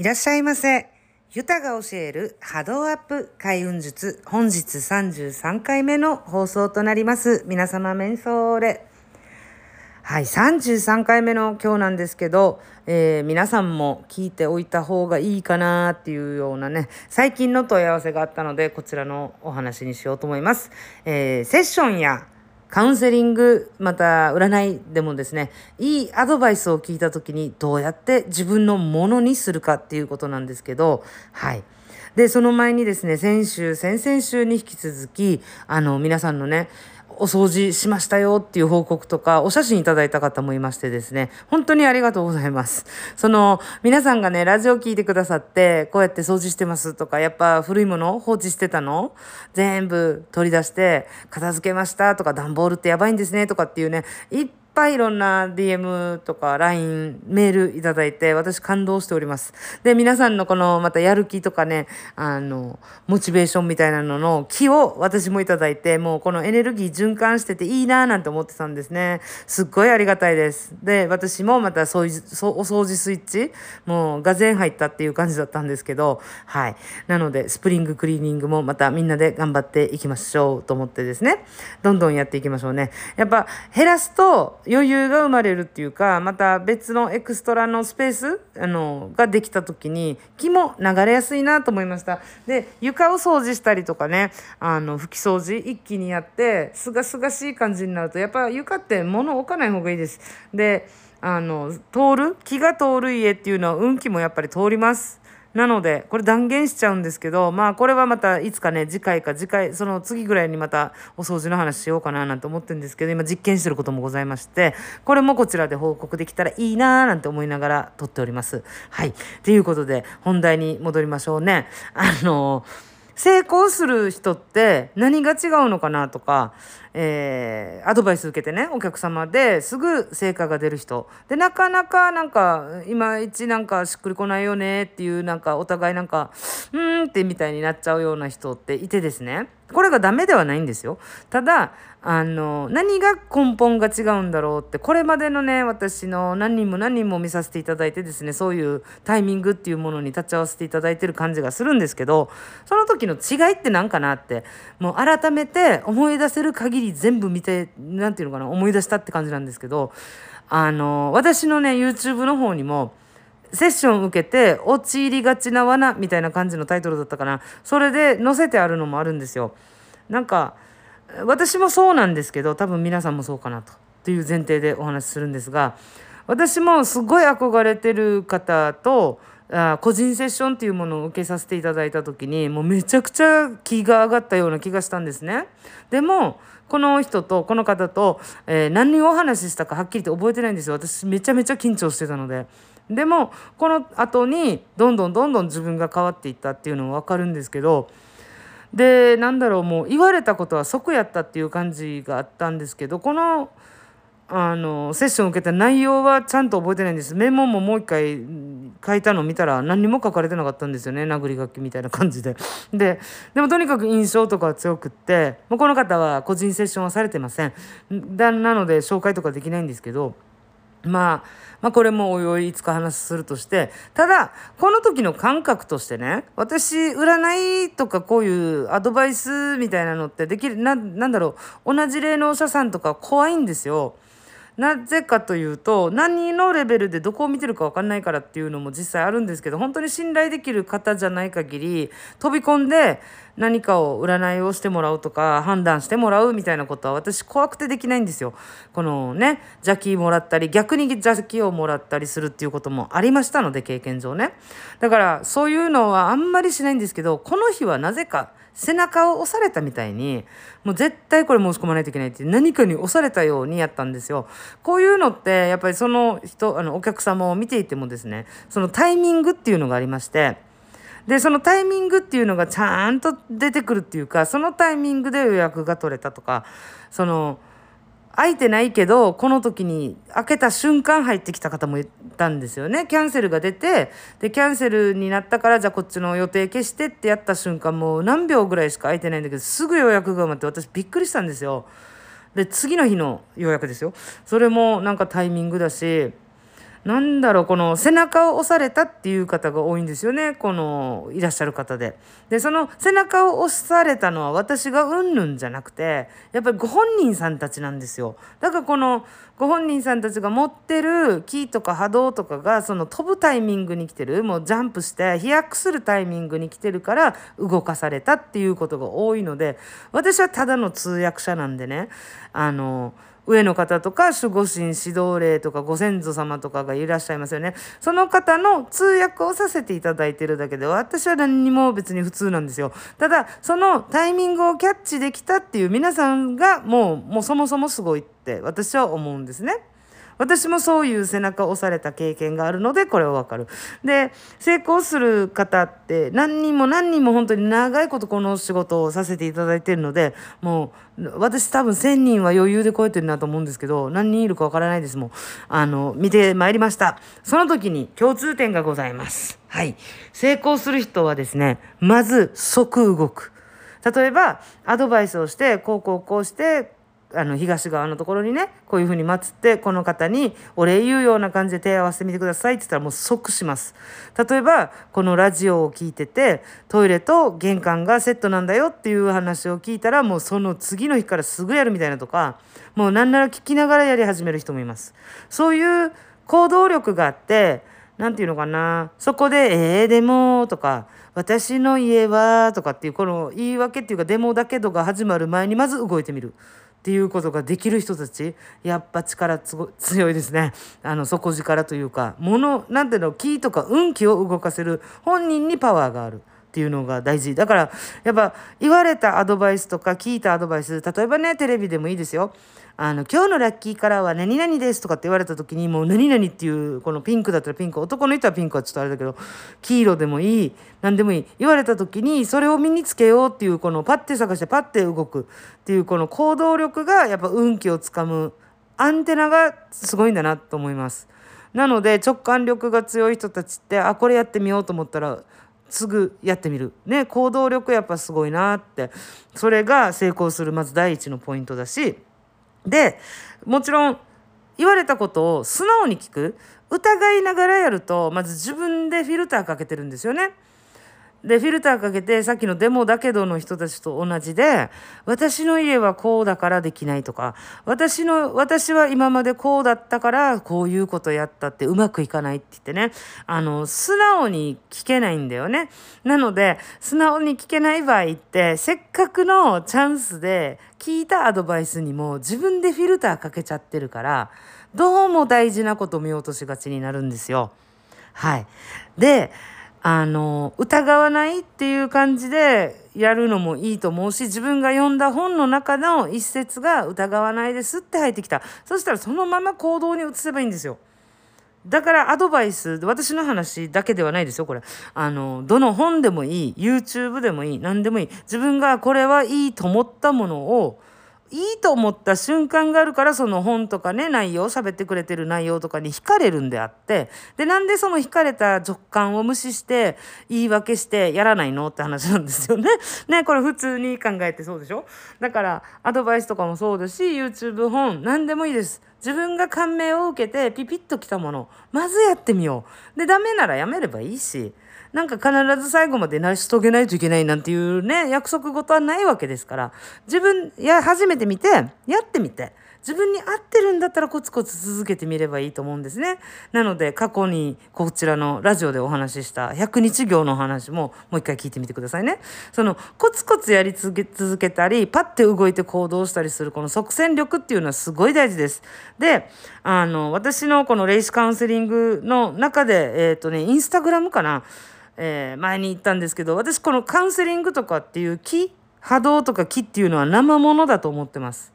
いらっしゃいませ。ユタが教える波動アップ開運術。本日33回目の放送となります。皆様、メンソーレ。はい、33回目の今日なんですけど、えー皆さんも聞いておいた方がいいかなっていうようなね、最近の問い合わせがあったので、こちらのお話にしようと思います。えーセッションやカウンセリング、また占いでもですね、いいアドバイスを聞いた時にどうやって自分のものにするかっていうことなんですけど、はい。で、その前にですね、先週、先々週に引き続き、あの、皆さんのね、お掃除しましたよっていう報告とか、お写真いただいた方もいましてですね、本当にありがとうございます。その、皆さんがね、ラジオ聞いてくださって、こうやって掃除してますとか、やっぱ古いもの放置してたの全部取り出して、片付けましたとか、段ボールってやばいんですねとかっていうね、いっぱいいろんな DM とか LINE、メールいただいて、私感動しております。で、皆さんのこのまたやる気とかね、あの、モチベーションみたいなのの気を私もいただいて、もうこのエネルギー循環してていいなぁなんて思ってたんですね。すっごいありがたいです。で、私もまたそういう、お掃除スイッチ、もうがぜん入ったっていう感じだったんですけど、はい。なので、スプリングクリーニングもまたみんなで頑張っていきましょうと思ってですね、どんどんやっていきましょうね。やっぱ減らすと余裕が生まれるっていうか、また別のエクストラのスペース、あの、ができた時に気も流れやすいなと思いました。で、床を掃除したりとかね、あの、拭き掃除一気にやって、すがすがしい感じになると、やっぱ床って物置かない方がいいです。で、あの、通る？気が通る家っていうのは運気もやっぱり通ります。なので、これ断言しちゃうんですけど、まあこれはまたいつかね、次回か次回、その次ぐらいにまたお掃除の話しようかななんて思ってるんですけど、今実験してることもございまして、これもこちらで報告できたらいいなーなんて思いながら撮っております。はい。ということで、本題に戻りましょうね。あの成功する人って何が違うのかなとか、えーアドバイス受けてねお客様ですぐ成果が出る人。でなかなかなんかいまいちなんかしっくりこないよねっていうなんかお互いなんかうーんってみたいになっちゃうような人っていてですね。これがダメではないんですよ。ただあの何が根本が違うんだろうってこれまでのね私の何人も何人も見させていただいてですねそういうタイミングっていうものに立ち会わせていただいてる感じがするんですけどその時の違いって何かなってもう改めて思い出せる限り全部見て何ていうのかな思い出したって感じなんですけどあの私のね YouTube の方にもセッション受けて陥りがちな罠みたいな感じのタイトルだったかなそれで載せてあるのもあるんですよなんか私もそうなんですけど多分皆さんもそうかなとという前提でお話しするんですが私もすごい憧れてる方とあ個人セッションっていうものを受けさせていただいた時にもうめちゃくちゃ気が上がったような気がしたんですね。でもこの人とこの方と、えー何をお話ししたかはっきりと覚えてないんですよ私めちゃめちゃ緊張してたので。でもこの後にどんどんどんどん自分が変わっていったっていうのは分かるんですけどでなんだろうもう言われたことは即やったっていう感じがあったんですけどこのあのセッションを受けた内容はちゃんと覚えてないんです。メモももう一回書いたの見たら何にも書かれてなかったんですよね。殴り書きみたいな感じで。ででもとにかく印象とかは強くってもうこの方は個人セッションはされてません。だなので紹介とかできないんですけどまあ、まあこれもおいおいいつか話するとしてただこの時の感覚としてね私占いとかこういうアドバイスみたいなのってできるななんだろう。同じ霊能者さんとか怖いんですよ。なぜかというと何のレベルでどこを見てるか分かんないからっていうのも実際あるんですけど本当に信頼できる方じゃない限り飛び込んで何かを占いをしてもらうとか判断してもらうみたいなことは私怖くてできないんですよ。このね邪気もらったり逆に邪気をもらったりするっていうこともありましたので経験上ね。だからそういうのはあんまりしないんですけどこの日はなぜか背中を押されたみたいにもう絶対これ申し込まないといけないって何かに押されたようにやったんですよ。こういうのってやっぱりその人あのお客様を見ていてもですねそのタイミングっていうのがありましてでそのタイミングっていうのがちゃんと出てくるっていうかそのタイミングで予約が取れたとかその空いてないけどこの時に開けた瞬間入ってきた方もいたんですよね。キャンセルが出てでキャンセルになったからじゃあこっちの予定消してってやった瞬間もう何秒ぐらいしか空いてないんだけどすぐ予約が埋まって私びっくりしたんですよ。で次の日の予約ですよ。それもなんかタイミングだしなんだろうこの背中を押されたっていう方が多いんですよねこのいらっしゃる方で。でその背中を押されたのは私がうんぬんじゃなくてやっぱりご本人さんたちなんですよ。だからこのご本人さんたちが持ってるキーとか波動とかがその飛ぶタイミングに来てるもうジャンプして飛躍するタイミングに来てるから動かされたっていうことが多いので私はただの通訳者なんでねあの上の方とか守護神指導霊とかご先祖様とかがいらっしゃいますよねその方の通訳をさせていただいてるだけで私は何にも別に普通なんですよただそのタイミングをキャッチできたっていう皆さんがもうもうそもそもすごいって私は思うんですね。私もそういう背中を押された経験があるのでこれはわかる。で成功する方って何人も何人も本当に長いことこの仕事をさせていただいてるのでもう私多分1,000人は余裕で超えてるなと思うんですけど何人いるかわからないですもん。あの見てまいりました。その時に共通点がございます。はい。成功する人はですねまず即動く。例えばアドバイスをしてこうこうこうしてあの東側のところにねこういうふうに祀ってこの方にお礼言うような感じで手を合わせてみてくださいって言ったらもう即します例えばこのラジオを聞いててトイレと玄関がセットなんだよっていう話を聞いたらもうその次の日からすぐやるみたいなとかもう何なら聞きながらやり始める人もいますそういう行動力があって何て言うのかなそこで「えー、でも」とか「私の家は」とかっていうこの言い訳っていうか「でもだけど」が始まる前にまず動いてみる。っていうことができる人たちやっぱ力強いですね。あの底力というか物なんていうの気とか運気を動かせる本人にパワーがあるっていうのが大事。だからやっぱ言われたアドバイスとか聞いたアドバイス例えばねテレビでもいいですよ。あの今日のラッキーカラーは何々ですとかって言われた時にもう何々っていうこのピンクだったらピンク男の人はピンクはちょっとあれだけど黄色でもいい何でもいい言われた時にそれを身につけようっていうこのパッて探してパッて動くっていうこの行動力がやっぱ運気をつかむアンテナがすごいんだなと思います。なので直感力が強い人たちってあこれやってみようと思ったらすぐやってみる。ね行動力やっぱすごいなってそれが成功するまず第一のポイントだしでもちろん言われたことを素直に聞く疑いながらやるとまず自分でフィルターかけてるんですよね。でフィルターかけてさっきのデモだけどの人たちと同じで私の家はこうだからできないとか私の私は今までこうだったからこういうことやったってうまくいかないって言ってねあの素直に聞けないんだよね。なので素直に聞けない場合ってせっかくのチャンスで聞いたアドバイスにも自分でフィルターかけちゃってるからどうも大事なこと見落としがちになるんですよ。はい、であの疑わないっていう感じでやるのもいいと思うし自分が読んだ本の中の一節が疑わないですって入ってきた。そしたらそのまま行動に移せばいいんですよ。だからアドバイス私の話だけではないですよこれ。あのどの本でもいい YouTube でもいい何でもいい。自分がこれはいいと思ったものをいいと思った瞬間があるからその本とかね内容喋ってくれてる内容とかに惹かれるんであってでなんでその惹かれた直感を無視して言い訳してやらないのって話なんですよね。ねこれ普通に考えてそうでしょ？だからアドバイスとかもそうですし YouTube 本何でもいいです。自分が感銘を受けてピピッときたものまずやってみよう。でダメならやめればいいし。なんか必ず最後まで成し遂げないといけないなんていうね約束事はないわけですから自分や初めて見てやってみて自分に合ってるんだったらコツコツ続けてみればいいと思うんですね。なので過去にこちらのラジオでお話しした100日行の話ももう一回聞いてみてくださいね。そのコツコツやり続け続けたりパッて動いて行動したりするこの即戦力っていうのはすごい大事です。であの私のこのレイシカウンセリングの中でえっ、ー、とねインスタグラムかなえー、前に言ったんですけど私このカウンセリングとかっていう木波動とか木っていうのは生ものだと思ってます。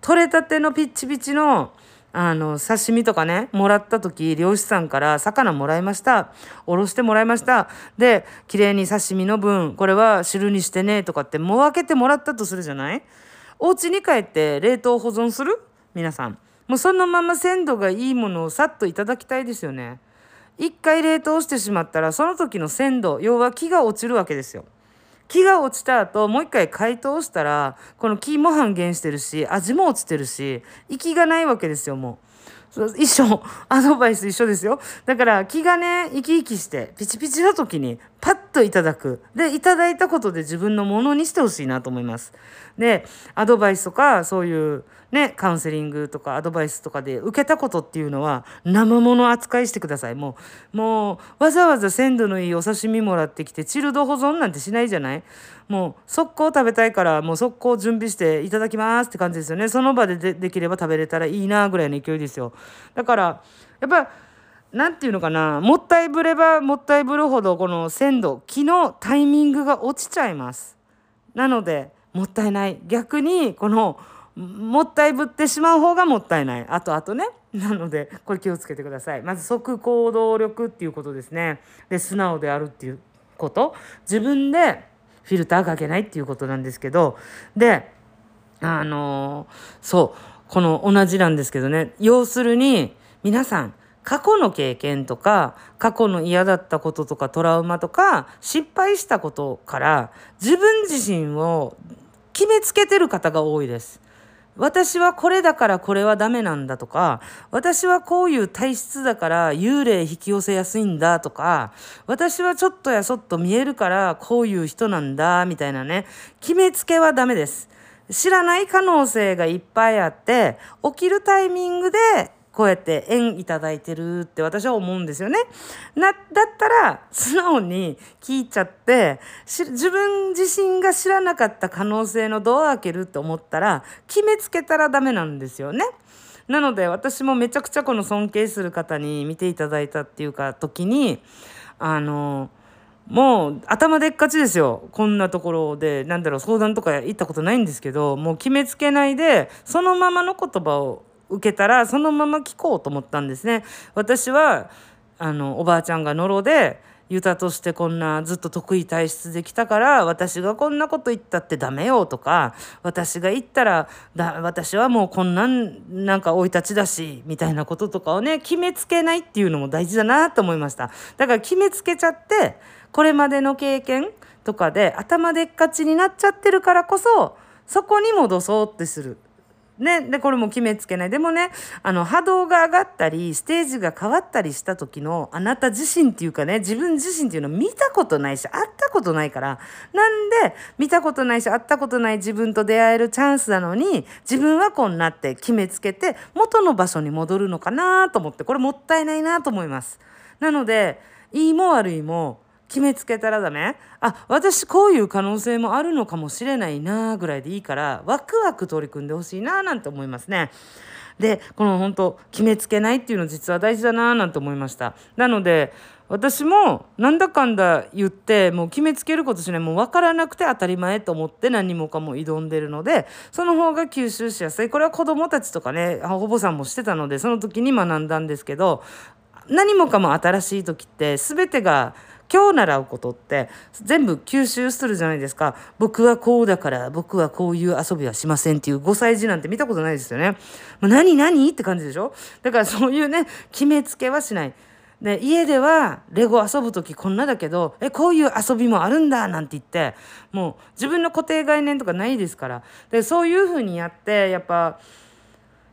取れたてのピッチピチのあの刺身とかねもらった時漁師さんから魚もらいました。おろしてもらいました。で綺麗に刺身の分これは汁にしてねとかってもう分けてもらったとするじゃない？お家に帰って冷凍保存する？皆さん。もうそのまま鮮度がいいものをさっといただきたいですよね。一回冷凍してしまったらその時の鮮度要は木が落ちるわけですよ。木が落ちた後もう一回解凍したらこの木も半減してるし味も落ちてるし息がないわけですよもう。一緒。アドバイス一緒ですよ。だから気がね生き生きしてピチピチの時にパッといただく。でいただいたことで自分のものにしてほしいなと思います。でアドバイスとかそういうねカウンセリングとかアドバイスとかで受けたことっていうのは生もの扱いしてください。もうもうわざわざ鮮度のいいお刺身もらってきてチルド保存なんてしないじゃない？もう速攻食べたいからもう速攻準備していただきますって感じですよね。その場ででできれば食べれたらいいなぐらいの勢いですよ。だからやっぱ何て言うのかなもったいぶればもったいぶるほどこの鮮度気のタイミングが落ちちゃいます。なのでもったいない。逆にこのもったいぶってしまう方がもったいない。あとあとね。なのでこれ気をつけてください。まず即行動力っていうことですね。で素直であるっていうこと。自分でフィルターかけないっていうことなんですけどであのそうこの同じなんですけどね要するに皆さん過去の経験とか過去の嫌だったこととかトラウマとか失敗したことから自分自身を決めつけてる方が多いです。私はこれだからこれはダメなんだとか、私はこういう体質だから幽霊引き寄せやすいんだとか、私はちょっとやそっと見えるからこういう人なんだみたいなね、決めつけはダメです。知らない可能性がいっぱいあって、起きるタイミングでこうやって縁いただいてるって私は思うんですよね。な、だったら素直に聞いちゃって、自分自身が知らなかった可能性のドアを開けるって思ったら、決めつけたらダメなんですよね。なので私もめちゃくちゃこの尊敬する方に見ていただいたっていうか時に、あの、もう頭でっかちですよ。こんなところで、なんだろう、相談とか行ったことないんですけど、もう決めつけないで、そのままの言葉を受けたらそのまま聞こうと思ったんですね。私はあのおばあちゃんがのろでユタとしてこんなずっと得意体質できたから私がこんなこと言ったってダメよとか私が言ったらだ私はもうこんなんなんか生い立ちだしみたいなこととかをね決めつけないっていうのも大事だなと思いましただから決めつけちゃってこれまでの経験とかで頭でっかちになっちゃってるからこそそこに戻そうってするね、でこれも決めつけないでもねあの波動が上がったりステージが変わったりした時のあなた自身っていうかね自分自身っていうのを見たことないし会ったことないからなんで見たことないし会ったことない自分と出会えるチャンスなのに自分はこうなって決めつけて元の場所に戻るのかなと思ってこれもったいないなと思います。なのでいいも悪いも決めつけたらダメ？あ私こういう可能性もあるのかもしれないなぐらいでいいからワクワク取り組んでほしいななんて思いますね。でこの本当決めつけないっていうの実は大事だななんて思いました。なので私もなんだかんだ言ってもう決めつけることしないもう分からなくて当たり前と思って何もかも挑んでるのでその方が吸収しやすいこれは子どもたちとかね保母さんもしてたのでその時に学んだんですけど何もかも新しい時って全てが今日習うことって全部吸収するじゃないですか。僕はこうだから僕はこういう遊びはしませんっていう5歳児なんて見たことないですよね。もう何何って感じでしょ？だからそういうね、決めつけはしない。で家ではレゴ遊ぶ時こんなだけどえこういう遊びもあるんだなんて言ってもう自分の固定概念とかないですからでそういうふうにやってやっぱ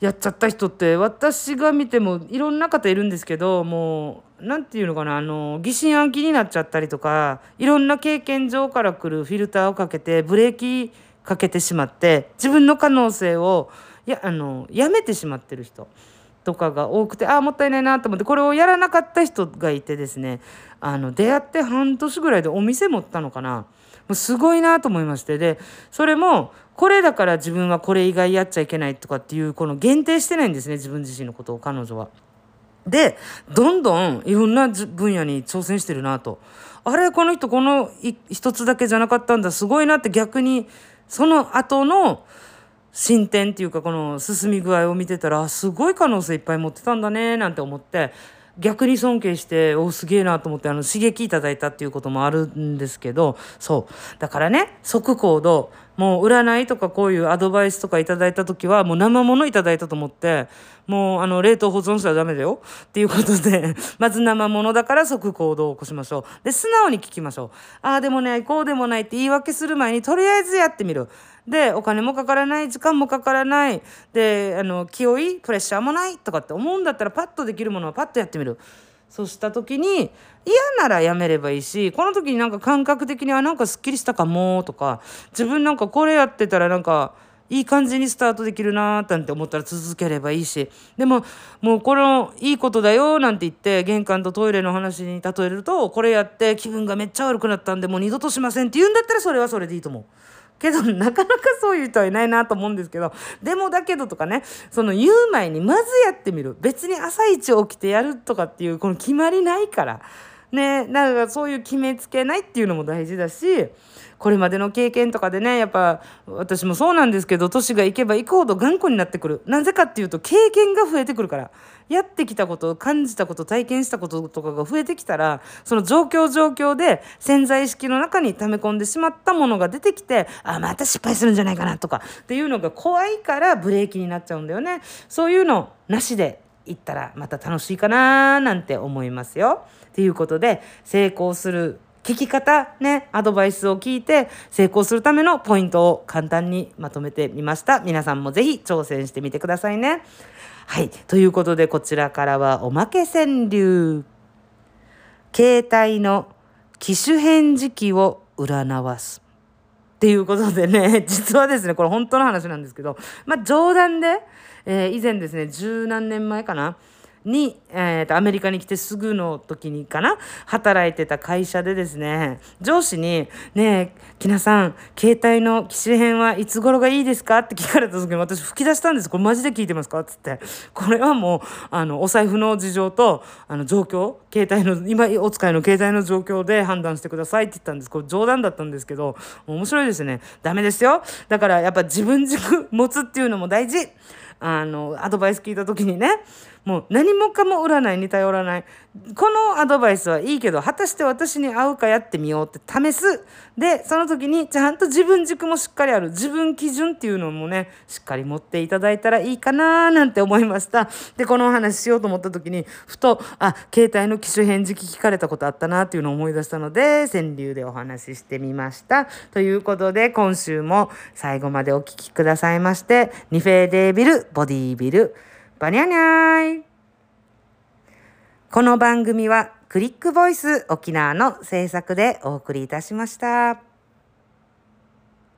やっちゃった人って私が見てもいろんな方いるんですけどもう何て言うのかなあの疑心暗鬼になっちゃったりとかいろんな経験上から来るフィルターをかけてブレーキかけてしまって自分の可能性をやあのやめてしまってる人とかが多くてああもったいないなと思ってこれをやらなかった人がいてですねあの出会って半年ぐらいでお店持ったのかな。もうすごいなと思いまして。でそれもこれだから自分はこれ以外やっちゃいけないとかっていうこの限定してないんですね自分自身のことを彼女は。でどんどんいろんな分野に挑戦してるなと。あれこの人この一つだけじゃなかったんだすごいなって逆にその後の進展っていうかこの進み具合を見てたらすごい可能性いっぱい持ってたんだねなんて思って。逆に尊敬しておすげえなと思ってあの刺激いただいたっていうこともあるんですけどそう。だからね即行動。もう占いとかこういうアドバイスとかいただいた時はもう生ものいただいたと思ってもうあの冷凍保存したらダメだよ。っていうことで まず生ものだから即行動を起こしましょう。で素直に聞きましょう。ああでもないこうでもないって言い訳する前にとりあえずやってみる。でお金もかからない時間もかからないであの気負いプレッシャーもないとかって思うんだったらパッとできるものはパッとやってみるそうした時に嫌ならやめればいいしこの時になんか感覚的にはなんかすっきりしたかもとか自分なんかこれやってたらなんかいい感じにスタートできるなーなんて思ったら続ければいいしでももうこのいいことだよなんて言って玄関とトイレの話に例えるとこれやって気分がめっちゃ悪くなったんでもう二度としませんって言うんだったらそれはそれでいいと思う。けどなかなかそういう人はいないなと思うんですけどでもだけどとかねその言う前にまずやってみる。別に朝一起きてやるとかっていうこの決まりないから。ねだかそういう決めつけないっていうのも大事だしこれまでの経験とかでねやっぱ私もそうなんですけど年がいけばいくほど頑固になってくる。なぜかっていうと経験が増えてくるから。やってきたこと感じたこと体験したこととかが増えてきたらその状況状況で潜在意識の中に溜め込んでしまったものが出てきてあまた失敗するんじゃないかなとかっていうのが怖いからブレーキになっちゃうんだよね。そういうのなしで行ったらまた楽しいかななんて思いますよ。ということで成功する聞き方ねアドバイスを聞いて成功するためのポイントを簡単にまとめてみました。皆さんも是非挑戦してみてくださいね。はい。ということでこちらからはおまけ川柳。携帯の機種変時期を占わす。っていうことでね 実はですねこれ本当の話なんですけどまあ冗談で、えー、以前ですね十何年前かなに、えーと、アメリカに来てすぐの時にかな働いてた会社でですね上司に「ねえきなさん携帯の機種変はいつ頃がいいですか?」って聞かれた時に私吹き出したんです。これマジで聞いてますかっつって。これはもうあのお財布の事情とあの状況携帯の今お使いの携帯の状況で判断してくださいって言ったんです。これ冗談だったんですけど面白いですね。ダメですよ。だからやっぱ自分軸持つっていうのも大事。あのアドバイス聞いた時にね。もう何もかも占いに頼らない。このアドバイスはいいけど果たして私に合うかやってみようって試す。でその時にちゃんと自分軸もしっかりある。自分基準っていうのもねしっかり持っていただいたらいいかななんて思いました。でこのお話しようと思った時にふとあ携帯の機種返事聞かれたことあったなっていうのを思い出したので川柳でお話ししてみました。ということで今週も最後までお聴きくださいましてニフェーデービルボディービル。バニャニャイこの番組はクリックボイス沖縄の制作でお送りいたしました。